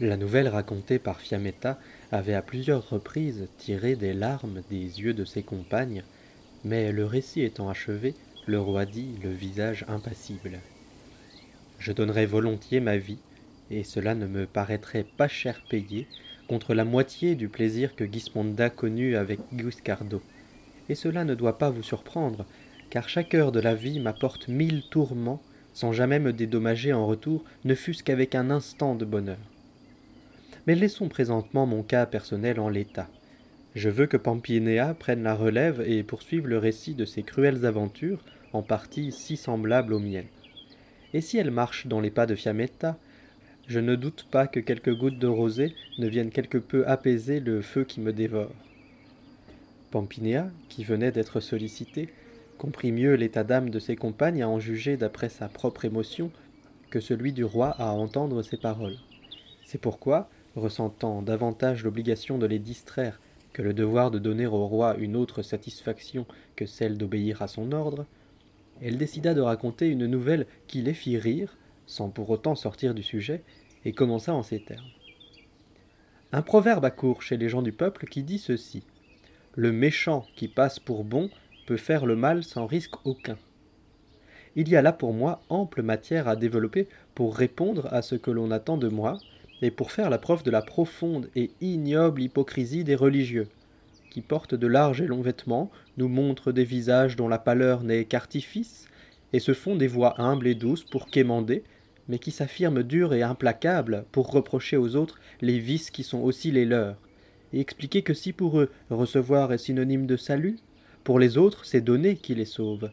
La nouvelle racontée par Fiametta avait à plusieurs reprises tiré des larmes des yeux de ses compagnes, mais le récit étant achevé, le roi dit, le visage impassible. Je donnerais volontiers ma vie, et cela ne me paraîtrait pas cher payé, contre la moitié du plaisir que Gismonda connut avec Guiscardo. Et cela ne doit pas vous surprendre, car chaque heure de la vie m'apporte mille tourments, sans jamais me dédommager en retour, ne fût-ce qu'avec un instant de bonheur. Mais laissons présentement mon cas personnel en l'état. Je veux que Pampinéa prenne la relève et poursuive le récit de ses cruelles aventures, en partie si semblables aux miennes. Et si elle marche dans les pas de Fiametta, je ne doute pas que quelques gouttes de rosée ne viennent quelque peu apaiser le feu qui me dévore. Pampinéa, qui venait d'être sollicitée, comprit mieux l'état d'âme de ses compagnes à en juger d'après sa propre émotion que celui du roi à entendre ses paroles. C'est pourquoi, ressentant davantage l'obligation de les distraire que le devoir de donner au roi une autre satisfaction que celle d'obéir à son ordre, elle décida de raconter une nouvelle qui les fit rire, sans pour autant sortir du sujet, et commença en ces termes. Un proverbe à court chez les gens du peuple qui dit ceci. Le méchant qui passe pour bon peut faire le mal sans risque aucun. Il y a là pour moi ample matière à développer pour répondre à ce que l'on attend de moi, et pour faire la preuve de la profonde et ignoble hypocrisie des religieux, qui portent de larges et longs vêtements, nous montrent des visages dont la pâleur n'est qu'artifice, et se font des voix humbles et douces pour quémander, mais qui s'affirment durs et implacables pour reprocher aux autres les vices qui sont aussi les leurs, et expliquer que si pour eux recevoir est synonyme de salut, pour les autres c'est donner qui les sauve.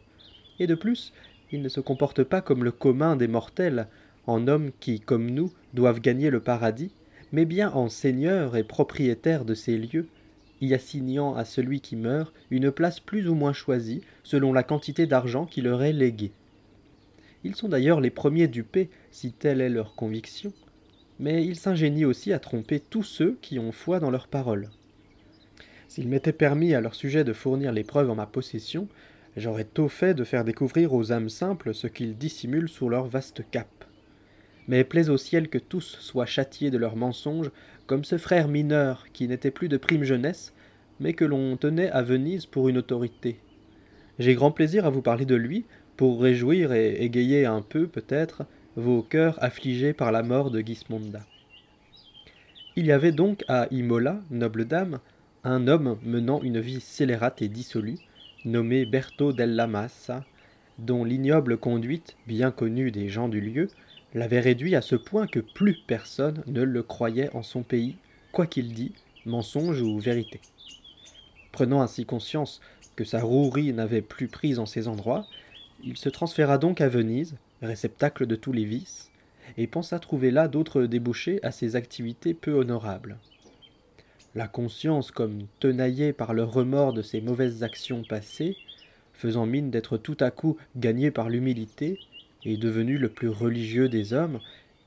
Et de plus, ils ne se comportent pas comme le commun des mortels, en hommes qui, comme nous, doivent gagner le paradis, mais bien en seigneurs et propriétaires de ces lieux, y assignant à celui qui meurt une place plus ou moins choisie selon la quantité d'argent qui leur est léguée. Ils sont d'ailleurs les premiers dupés, si telle est leur conviction, mais ils s'ingénient aussi à tromper tous ceux qui ont foi dans leurs paroles. S'il m'était permis à leur sujet de fournir les preuves en ma possession, j'aurais tôt fait de faire découvrir aux âmes simples ce qu'ils dissimulent sous leur vaste cape mais plaise au ciel que tous soient châtiés de leurs mensonges, comme ce frère mineur qui n'était plus de prime jeunesse, mais que l'on tenait à Venise pour une autorité. J'ai grand plaisir à vous parler de lui, pour réjouir et égayer un peu, peut-être, vos cœurs affligés par la mort de Gismonda. Il y avait donc à Imola, noble dame, un homme menant une vie scélérate et dissolue, nommé Berto della Massa, dont l'ignoble conduite, bien connue des gens du lieu, l'avait réduit à ce point que plus personne ne le croyait en son pays, quoi qu'il dît, mensonge ou vérité. Prenant ainsi conscience que sa rouerie n'avait plus prise en ces endroits, il se transféra donc à Venise, réceptacle de tous les vices, et pensa trouver là d'autres débouchés à ses activités peu honorables. La conscience, comme tenaillée par le remords de ses mauvaises actions passées, faisant mine d'être tout à coup gagnée par l'humilité, et devenu le plus religieux des hommes,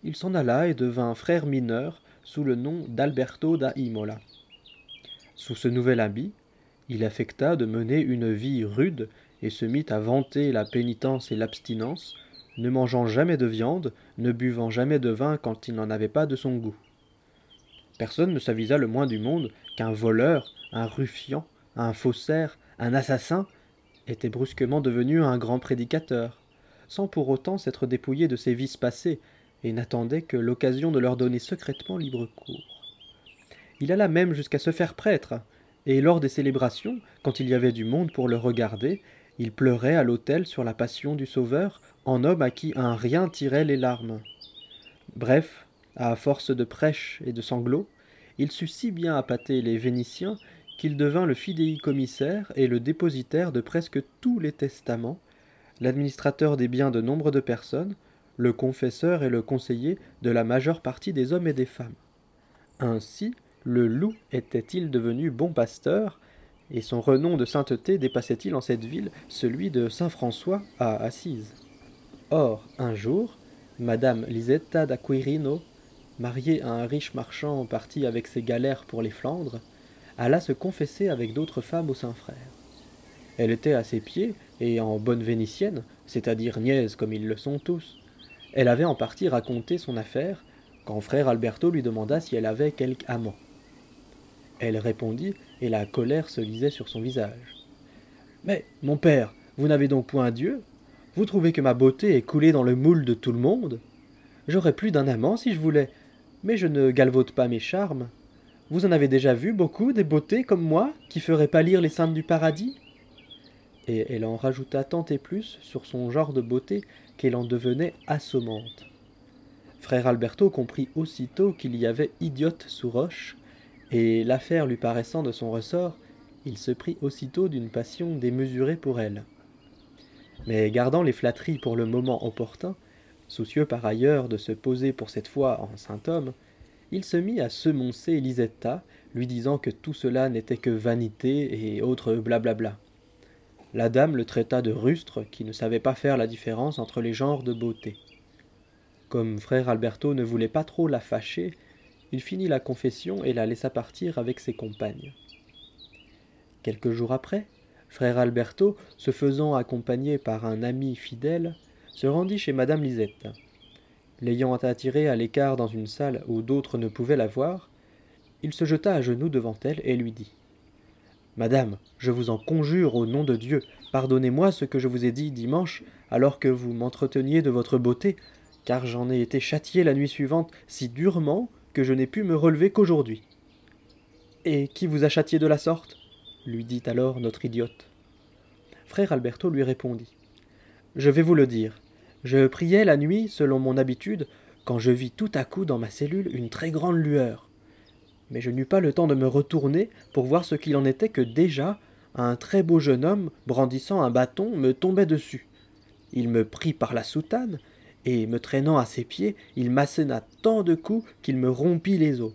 il s'en alla et devint frère mineur sous le nom d'Alberto da Imola. Sous ce nouvel habit, il affecta de mener une vie rude et se mit à vanter la pénitence et l'abstinence, ne mangeant jamais de viande, ne buvant jamais de vin quand il n'en avait pas de son goût. Personne ne s'avisa le moins du monde qu'un voleur, un ruffian, un faussaire, un assassin était brusquement devenu un grand prédicateur sans pour autant s'être dépouillé de ses vices passés, et n'attendait que l'occasion de leur donner secrètement libre cours. Il alla même jusqu'à se faire prêtre, et lors des célébrations, quand il y avait du monde pour le regarder, il pleurait à l'autel sur la passion du Sauveur, en homme à qui un rien tirait les larmes. Bref, à force de prêches et de sanglots, il sut si bien appâter les Vénitiens qu'il devint le fidéi-commissaire et le dépositaire de presque tous les testaments, l'administrateur des biens de nombre de personnes, le confesseur et le conseiller de la majeure partie des hommes et des femmes. Ainsi, le loup était-il devenu bon pasteur, et son renom de sainteté dépassait-il en cette ville celui de saint François à Assise? Or, un jour, madame Lisetta d'Aquirino, mariée à un riche marchand parti avec ses galères pour les Flandres, alla se confesser avec d'autres femmes au Saint-Frère. Elle était à ses pieds, et en bonne vénitienne, c'est-à-dire niaise comme ils le sont tous. Elle avait en partie raconté son affaire, quand frère Alberto lui demanda si elle avait quelque amant. Elle répondit, et la colère se lisait sur son visage. Mais, mon père, vous n'avez donc point Dieu? Vous trouvez que ma beauté est coulée dans le moule de tout le monde? J'aurais plus d'un amant si je voulais, mais je ne galvaude pas mes charmes. Vous en avez déjà vu beaucoup des beautés comme moi qui feraient pâlir les saintes du paradis? Et elle en rajouta tant et plus sur son genre de beauté qu'elle en devenait assommante. Frère Alberto comprit aussitôt qu'il y avait idiote sous roche, et l'affaire lui paraissant de son ressort, il se prit aussitôt d'une passion démesurée pour elle. Mais gardant les flatteries pour le moment opportun, soucieux par ailleurs de se poser pour cette fois en saint homme, il se mit à semoncer Lisetta, lui disant que tout cela n'était que vanité et autres blablabla. La dame le traita de rustre qui ne savait pas faire la différence entre les genres de beauté. Comme frère Alberto ne voulait pas trop la fâcher, il finit la confession et la laissa partir avec ses compagnes. Quelques jours après, frère Alberto, se faisant accompagner par un ami fidèle, se rendit chez madame Lisette. L'ayant attirée à l'écart dans une salle où d'autres ne pouvaient la voir, il se jeta à genoux devant elle et lui dit Madame, je vous en conjure au nom de Dieu, pardonnez-moi ce que je vous ai dit dimanche, alors que vous m'entreteniez de votre beauté, car j'en ai été châtié la nuit suivante si durement que je n'ai pu me relever qu'aujourd'hui. Et qui vous a châtié de la sorte? lui dit alors notre idiote. Frère Alberto lui répondit. Je vais vous le dire. Je priais la nuit, selon mon habitude, quand je vis tout à coup dans ma cellule une très grande lueur. Mais je n'eus pas le temps de me retourner pour voir ce qu'il en était que déjà un très beau jeune homme, brandissant un bâton, me tombait dessus. Il me prit par la soutane, et me traînant à ses pieds, il m'asséna tant de coups qu'il me rompit les os.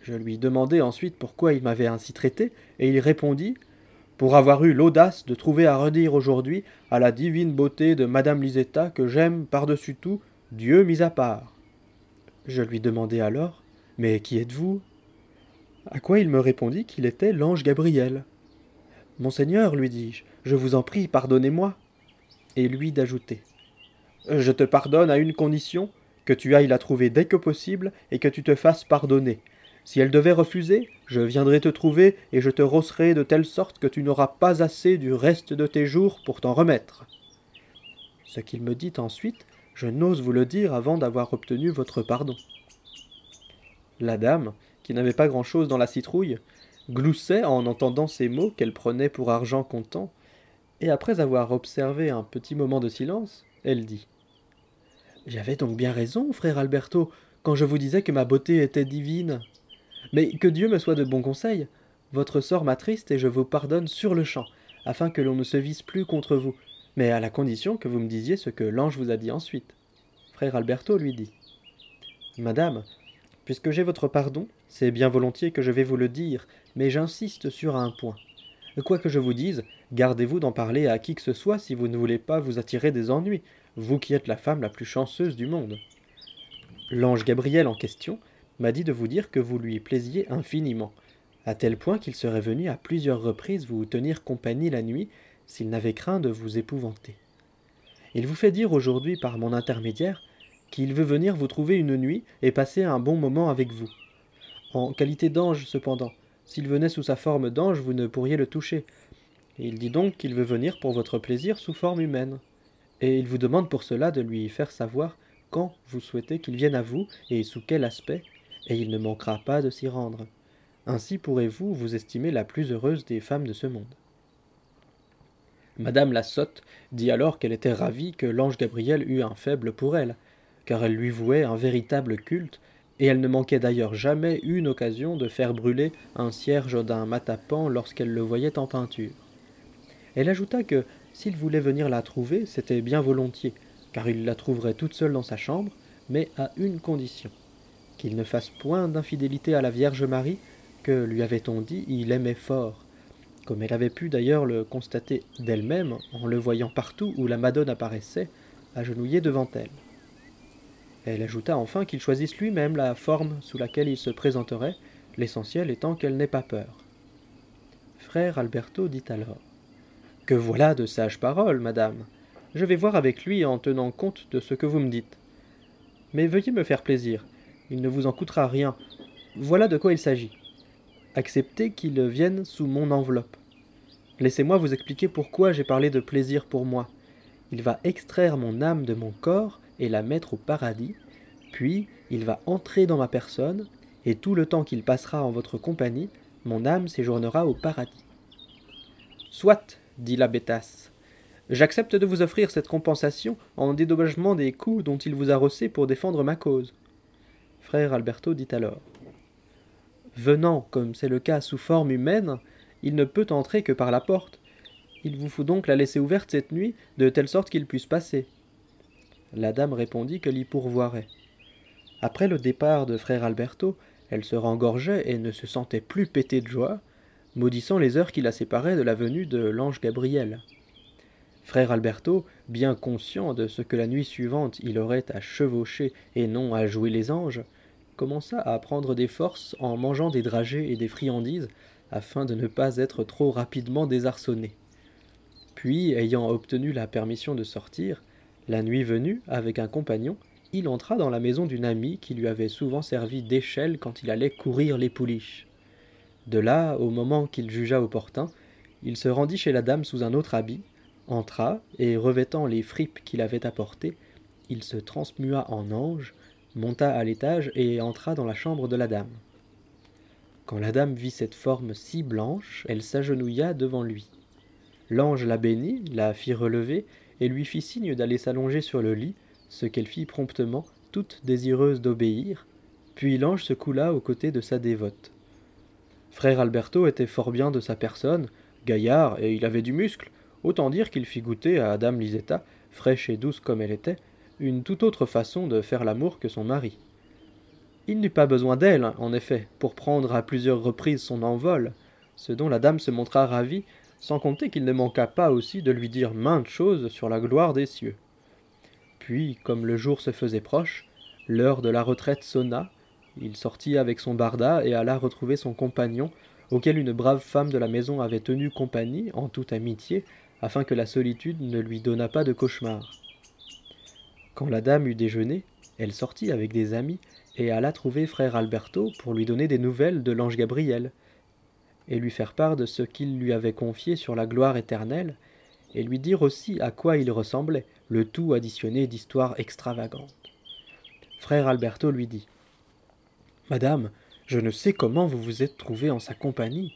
Je lui demandai ensuite pourquoi il m'avait ainsi traité, et il répondit Pour avoir eu l'audace de trouver à redire aujourd'hui à la divine beauté de Madame Lisetta que j'aime par-dessus tout, Dieu mis à part. Je lui demandai alors Mais qui êtes-vous? À quoi il me répondit qu'il était l'ange Gabriel. Monseigneur, lui dis-je, je vous en prie, pardonnez-moi. Et lui d'ajouter je te pardonne à une condition, que tu ailles la trouver dès que possible et que tu te fasses pardonner. Si elle devait refuser, je viendrai te trouver et je te rosserai de telle sorte que tu n'auras pas assez du reste de tes jours pour t'en remettre. Ce qu'il me dit ensuite, je n'ose vous le dire avant d'avoir obtenu votre pardon. La dame, qui n'avait pas grand-chose dans la citrouille, gloussait en entendant ces mots qu'elle prenait pour argent comptant, et après avoir observé un petit moment de silence, elle dit j'avais donc bien raison, frère Alberto, quand je vous disais que ma beauté était divine. Mais que Dieu me soit de bons conseils. Votre sort m'attriste et je vous pardonne sur le champ, afin que l'on ne se vise plus contre vous, mais à la condition que vous me disiez ce que l'ange vous a dit ensuite. Frère Alberto lui dit Madame, puisque j'ai votre pardon, c'est bien volontiers que je vais vous le dire, mais j'insiste sur un point. Quoi que je vous dise, gardez-vous d'en parler à qui que ce soit si vous ne voulez pas vous attirer des ennuis, vous qui êtes la femme la plus chanceuse du monde. L'ange Gabriel en question m'a dit de vous dire que vous lui plaisiez infiniment, à tel point qu'il serait venu à plusieurs reprises vous tenir compagnie la nuit s'il n'avait craint de vous épouvanter. Il vous fait dire aujourd'hui par mon intermédiaire qu'il veut venir vous trouver une nuit et passer un bon moment avec vous. En qualité d'ange cependant, s'il venait sous sa forme d'ange, vous ne pourriez le toucher. Il dit donc qu'il veut venir pour votre plaisir sous forme humaine et il vous demande pour cela de lui faire savoir quand vous souhaitez qu'il vienne à vous et sous quel aspect, et il ne manquera pas de s'y rendre. Ainsi pourrez-vous vous estimer la plus heureuse des femmes de ce monde. Madame la sotte dit alors qu'elle était ravie que l'ange Gabriel eût un faible pour elle, car elle lui vouait un véritable culte, et elle ne manquait d'ailleurs jamais une occasion de faire brûler un cierge d'un matapan lorsqu'elle le voyait en peinture. Elle ajouta que s'il voulait venir la trouver, c'était bien volontiers, car il la trouverait toute seule dans sa chambre, mais à une condition qu'il ne fasse point d'infidélité à la Vierge Marie, que, lui avait-on dit, il aimait fort, comme elle avait pu d'ailleurs le constater d'elle-même en le voyant partout où la Madone apparaissait, agenouillée devant elle. Elle ajouta enfin qu'il choisisse lui-même la forme sous laquelle il se présenterait, l'essentiel étant qu'elle n'ait pas peur. Frère Alberto dit alors que voilà de sages paroles, madame. Je vais voir avec lui en tenant compte de ce que vous me dites. Mais veuillez me faire plaisir. il ne vous en coûtera rien. Voilà de quoi il s'agit. Acceptez qu'il vienne sous mon enveloppe. Laissez-moi vous expliquer pourquoi j'ai parlé de plaisir pour moi. Il va extraire mon âme de mon corps et la mettre au paradis, puis il va entrer dans ma personne, et tout le temps qu'il passera en votre compagnie, mon âme séjournera au paradis. Soit, dit la Bétasse, j'accepte de vous offrir cette compensation en dédommagement des coups dont il vous a rossé pour défendre ma cause. Frère Alberto dit alors Venant, comme c'est le cas, sous forme humaine, il ne peut entrer que par la porte. Il vous faut donc la laisser ouverte cette nuit, de telle sorte qu'il puisse passer. La dame répondit qu'elle y pourvoirait. Après le départ de frère Alberto, elle se rengorgeait et ne se sentait plus pétée de joie, maudissant les heures qui la séparaient de la venue de l'ange Gabriel. Frère Alberto, bien conscient de ce que la nuit suivante il aurait à chevaucher et non à jouer les anges, commença à prendre des forces en mangeant des dragées et des friandises afin de ne pas être trop rapidement désarçonné. Puis, ayant obtenu la permission de sortir, la nuit venue, avec un compagnon, il entra dans la maison d'une amie qui lui avait souvent servi d'échelle quand il allait courir les pouliches. De là, au moment qu'il jugea opportun, il se rendit chez la dame sous un autre habit, entra, et revêtant les fripes qu'il avait apportées, il se transmua en ange, monta à l'étage et entra dans la chambre de la dame. Quand la dame vit cette forme si blanche, elle s'agenouilla devant lui. L'ange la bénit, la fit relever, et lui fit signe d'aller s'allonger sur le lit, ce qu'elle fit promptement, toute désireuse d'obéir, puis l'ange se coula aux côtés de sa dévote. Frère Alberto était fort bien de sa personne, gaillard, et il avait du muscle, autant dire qu'il fit goûter à Dame Lisetta, fraîche et douce comme elle était, une toute autre façon de faire l'amour que son mari. Il n'eut pas besoin d'elle, en effet, pour prendre à plusieurs reprises son envol, ce dont la dame se montra ravie, sans compter qu'il ne manqua pas aussi de lui dire maintes choses sur la gloire des cieux. Puis, comme le jour se faisait proche, l'heure de la retraite sonna, il sortit avec son barda et alla retrouver son compagnon, auquel une brave femme de la maison avait tenu compagnie, en toute amitié, afin que la solitude ne lui donnât pas de cauchemar. Quand la dame eut déjeuné, elle sortit avec des amis et alla trouver frère Alberto pour lui donner des nouvelles de l'ange Gabriel, et lui faire part de ce qu'il lui avait confié sur la gloire éternelle, et lui dire aussi à quoi il ressemblait, le tout additionné d'histoires extravagantes. Frère Alberto lui dit Madame, je ne sais comment vous vous êtes trouvée en sa compagnie.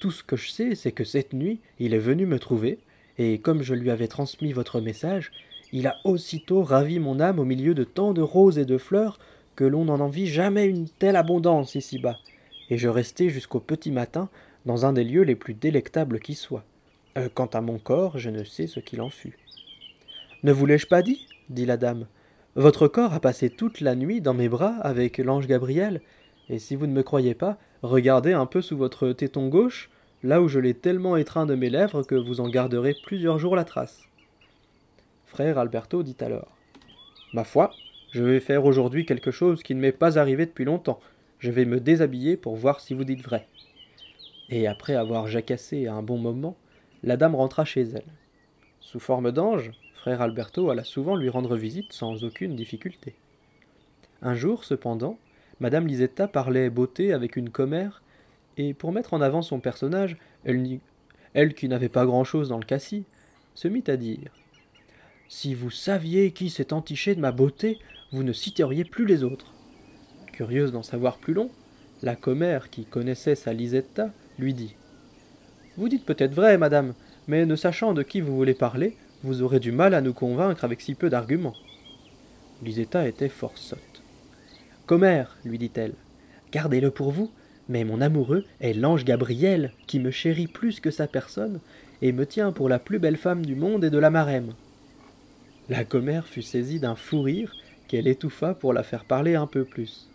Tout ce que je sais, c'est que cette nuit, il est venu me trouver, et comme je lui avais transmis votre message, il a aussitôt ravi mon âme au milieu de tant de roses et de fleurs que l'on n'en envie jamais une telle abondance ici-bas, et je restai jusqu'au petit matin dans un des lieux les plus délectables qui soient. Euh, quant à mon corps, je ne sais ce qu'il en fut. Ne vous l'ai-je pas dit dit la dame. Votre corps a passé toute la nuit dans mes bras avec l'ange Gabriel, et si vous ne me croyez pas, regardez un peu sous votre téton gauche, là où je l'ai tellement étreint de mes lèvres que vous en garderez plusieurs jours la trace. Frère Alberto dit alors Ma foi, je vais faire aujourd'hui quelque chose qui ne m'est pas arrivé depuis longtemps. Je vais me déshabiller pour voir si vous dites vrai. Et après avoir jacassé un bon moment, la dame rentra chez elle. Sous forme d'ange, frère Alberto alla souvent lui rendre visite sans aucune difficulté. Un jour, cependant, madame Lisetta parlait beauté avec une commère, et pour mettre en avant son personnage, elle, elle qui n'avait pas grand-chose dans le cassis, se mit à dire Si vous saviez qui s'est entiché de ma beauté, vous ne citeriez plus les autres. Curieuse d'en savoir plus long, la commère, qui connaissait sa Lisetta, lui dit Vous dites peut-être vrai, madame, mais ne sachant de qui vous voulez parler, vous aurez du mal à nous convaincre avec si peu d'arguments. Lisetta était fort sotte. Commère, lui dit-elle, gardez-le pour vous, mais mon amoureux est l'ange Gabriel, qui me chérit plus que sa personne, et me tient pour la plus belle femme du monde et de la marème. La commère fut saisie d'un fou rire qu'elle étouffa pour la faire parler un peu plus.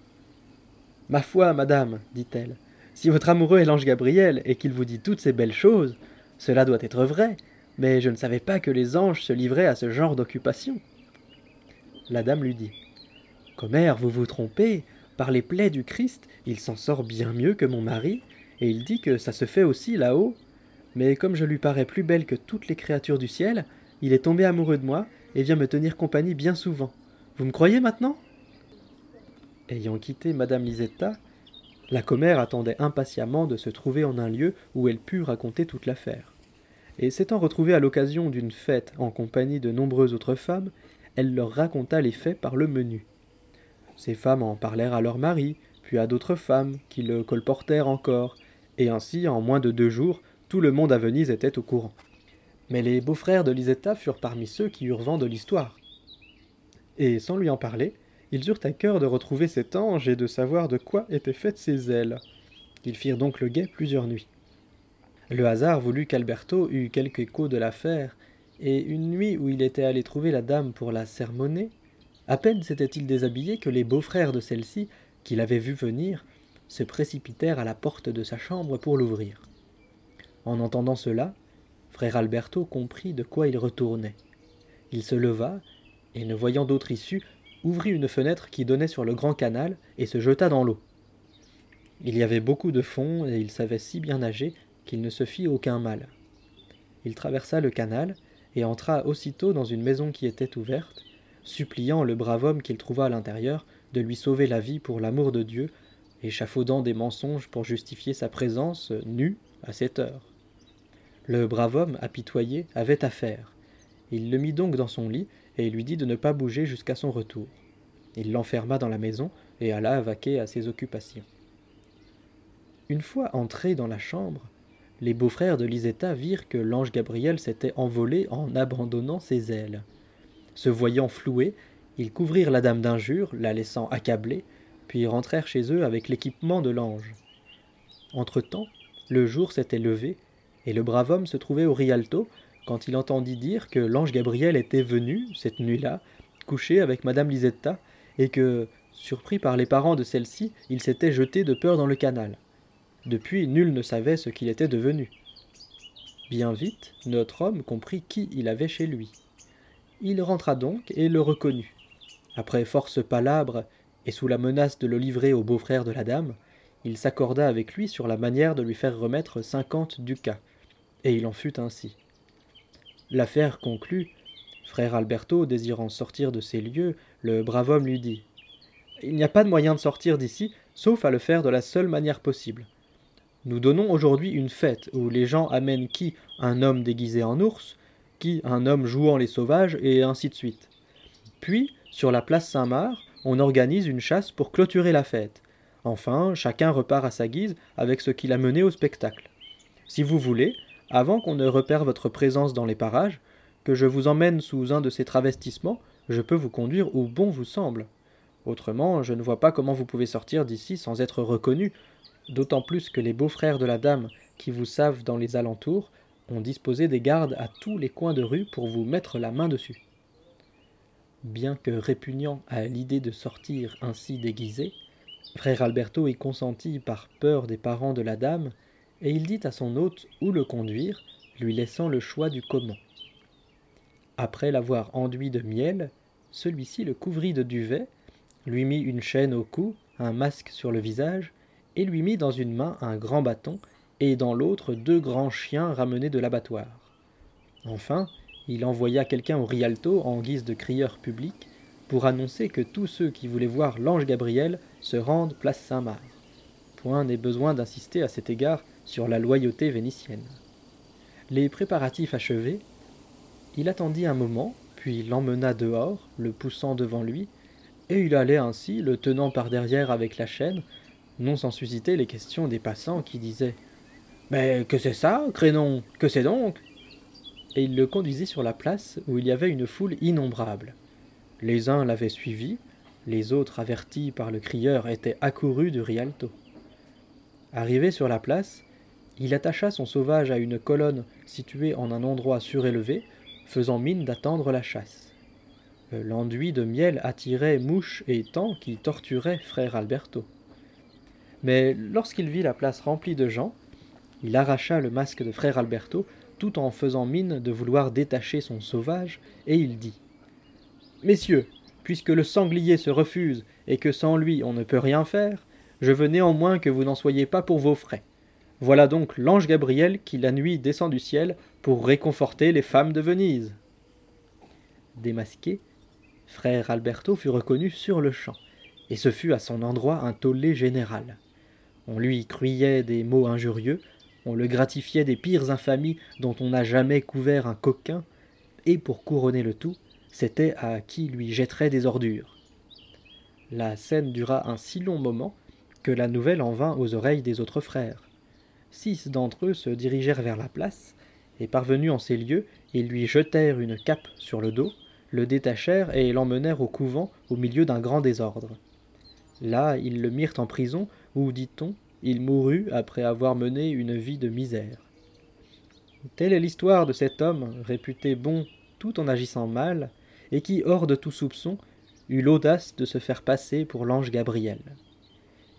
Ma foi, madame, dit-elle, si votre amoureux est l'ange Gabriel et qu'il vous dit toutes ces belles choses, cela doit être vrai, mais je ne savais pas que les anges se livraient à ce genre d'occupation. La dame lui dit Commère, vous vous trompez. Par les plaies du Christ, il s'en sort bien mieux que mon mari, et il dit que ça se fait aussi là-haut. Mais comme je lui parais plus belle que toutes les créatures du ciel, il est tombé amoureux de moi et vient me tenir compagnie bien souvent. Vous me croyez maintenant? Ayant quitté Madame Lisetta, la commère attendait impatiemment de se trouver en un lieu où elle pût raconter toute l'affaire. Et s'étant retrouvée à l'occasion d'une fête en compagnie de nombreuses autres femmes, elle leur raconta les faits par le menu. Ces femmes en parlèrent à leur mari, puis à d'autres femmes, qui le colportèrent encore, et ainsi, en moins de deux jours, tout le monde à Venise était au courant. Mais les beaux-frères de Lisetta furent parmi ceux qui eurent vent de l'histoire. Et sans lui en parler, ils eurent à cœur de retrouver cet ange et de savoir de quoi étaient faites ses ailes. Ils firent donc le guet plusieurs nuits. Le hasard voulut qu'Alberto eût quelque écho de l'affaire, et une nuit où il était allé trouver la dame pour la sermonner, à peine s'était-il déshabillé que les beaux-frères de celle-ci, qui l'avaient vu venir, se précipitèrent à la porte de sa chambre pour l'ouvrir. En entendant cela, frère Alberto comprit de quoi il retournait. Il se leva, et ne voyant d'autre issue, ouvrit une fenêtre qui donnait sur le grand canal et se jeta dans l'eau. Il y avait beaucoup de fond et il savait si bien nager qu'il ne se fit aucun mal. Il traversa le canal et entra aussitôt dans une maison qui était ouverte, suppliant le brave homme qu'il trouva à l'intérieur de lui sauver la vie pour l'amour de Dieu, échafaudant des mensonges pour justifier sa présence nue à cette heure. Le brave homme, apitoyé, avait affaire. Il le mit donc dans son lit et lui dit de ne pas bouger jusqu'à son retour. Il l'enferma dans la maison et alla vaquer à ses occupations. Une fois entré dans la chambre, les beaux-frères de Lisetta virent que l'ange Gabriel s'était envolé en abandonnant ses ailes. Se voyant floués, ils couvrirent la dame d'injures, la laissant accablée, puis rentrèrent chez eux avec l'équipement de l'ange. Entre-temps, le jour s'était levé, et le brave homme se trouvait au Rialto quand il entendit dire que l'ange Gabriel était venu, cette nuit-là, coucher avec madame Lisetta, et que, surpris par les parents de celle-ci, il s'était jeté de peur dans le canal. Depuis, nul ne savait ce qu'il était devenu. Bien vite, notre homme comprit qui il avait chez lui. Il rentra donc et le reconnut. Après force palabre, et sous la menace de le livrer au beau-frère de la dame, il s'accorda avec lui sur la manière de lui faire remettre cinquante ducats, et il en fut ainsi. L'affaire conclue, frère Alberto désirant sortir de ces lieux, le brave homme lui dit Il n'y a pas de moyen de sortir d'ici, sauf à le faire de la seule manière possible. Nous donnons aujourd'hui une fête où les gens amènent qui? Un homme déguisé en ours, qui? Un homme jouant les sauvages, et ainsi de suite. Puis, sur la place Saint-Marc, on organise une chasse pour clôturer la fête. Enfin, chacun repart à sa guise avec ce qu'il a mené au spectacle. Si vous voulez, avant qu'on ne repère votre présence dans les parages, que je vous emmène sous un de ces travestissements, je peux vous conduire où bon vous semble. Autrement, je ne vois pas comment vous pouvez sortir d'ici sans être reconnu, d'autant plus que les beaux-frères de la dame, qui vous savent dans les alentours, ont disposé des gardes à tous les coins de rue pour vous mettre la main dessus. Bien que répugnant à l'idée de sortir ainsi déguisé, frère Alberto y consentit par peur des parents de la dame, et il dit à son hôte où le conduire, lui laissant le choix du comment. Après l'avoir enduit de miel, celui-ci le couvrit de duvet, lui mit une chaîne au cou, un masque sur le visage, et lui mit dans une main un grand bâton, et dans l'autre deux grands chiens ramenés de l'abattoir. Enfin, il envoya quelqu'un au Rialto en guise de crieur public pour annoncer que tous ceux qui voulaient voir l'ange Gabriel se rendent place Saint-Marc. Point n'est besoin d'insister à cet égard sur la loyauté vénitienne. Les préparatifs achevés, il attendit un moment, puis l'emmena dehors, le poussant devant lui, et il allait ainsi, le tenant par derrière avec la chaîne, non sans susciter les questions des passants qui disaient Mais que c'est ça, Crénon? Que c'est donc? Et il le conduisit sur la place où il y avait une foule innombrable. Les uns l'avaient suivi, les autres, avertis par le crieur, étaient accourus du Rialto. Arrivé sur la place, il attacha son sauvage à une colonne située en un endroit surélevé, faisant mine d'attendre la chasse. Euh, l'enduit de miel attirait mouches et temps qui torturaient frère Alberto. Mais lorsqu'il vit la place remplie de gens, il arracha le masque de frère Alberto tout en faisant mine de vouloir détacher son sauvage, et il dit Messieurs, puisque le sanglier se refuse et que sans lui on ne peut rien faire, je veux néanmoins que vous n'en soyez pas pour vos frais. Voilà donc l'ange Gabriel qui la nuit descend du ciel pour réconforter les femmes de Venise. Démasqué, frère Alberto fut reconnu sur le champ, et ce fut à son endroit un tollé général. On lui criait des mots injurieux, on le gratifiait des pires infamies dont on n'a jamais couvert un coquin, et pour couronner le tout, c'était à qui lui jetterait des ordures. La scène dura un si long moment que la nouvelle en vint aux oreilles des autres frères. Six d'entre eux se dirigèrent vers la place, et parvenus en ces lieux, ils lui jetèrent une cape sur le dos, le détachèrent et l'emmenèrent au couvent au milieu d'un grand désordre. Là, ils le mirent en prison, où, dit-on, il mourut après avoir mené une vie de misère. Telle est l'histoire de cet homme, réputé bon tout en agissant mal, et qui, hors de tout soupçon, eut l'audace de se faire passer pour l'ange Gabriel.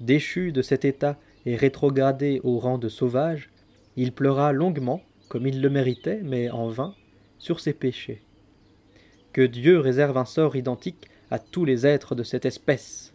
Déchu de cet état et rétrogradé au rang de sauvage, il pleura longuement, comme il le méritait, mais en vain, sur ses péchés. Que Dieu réserve un sort identique à tous les êtres de cette espèce.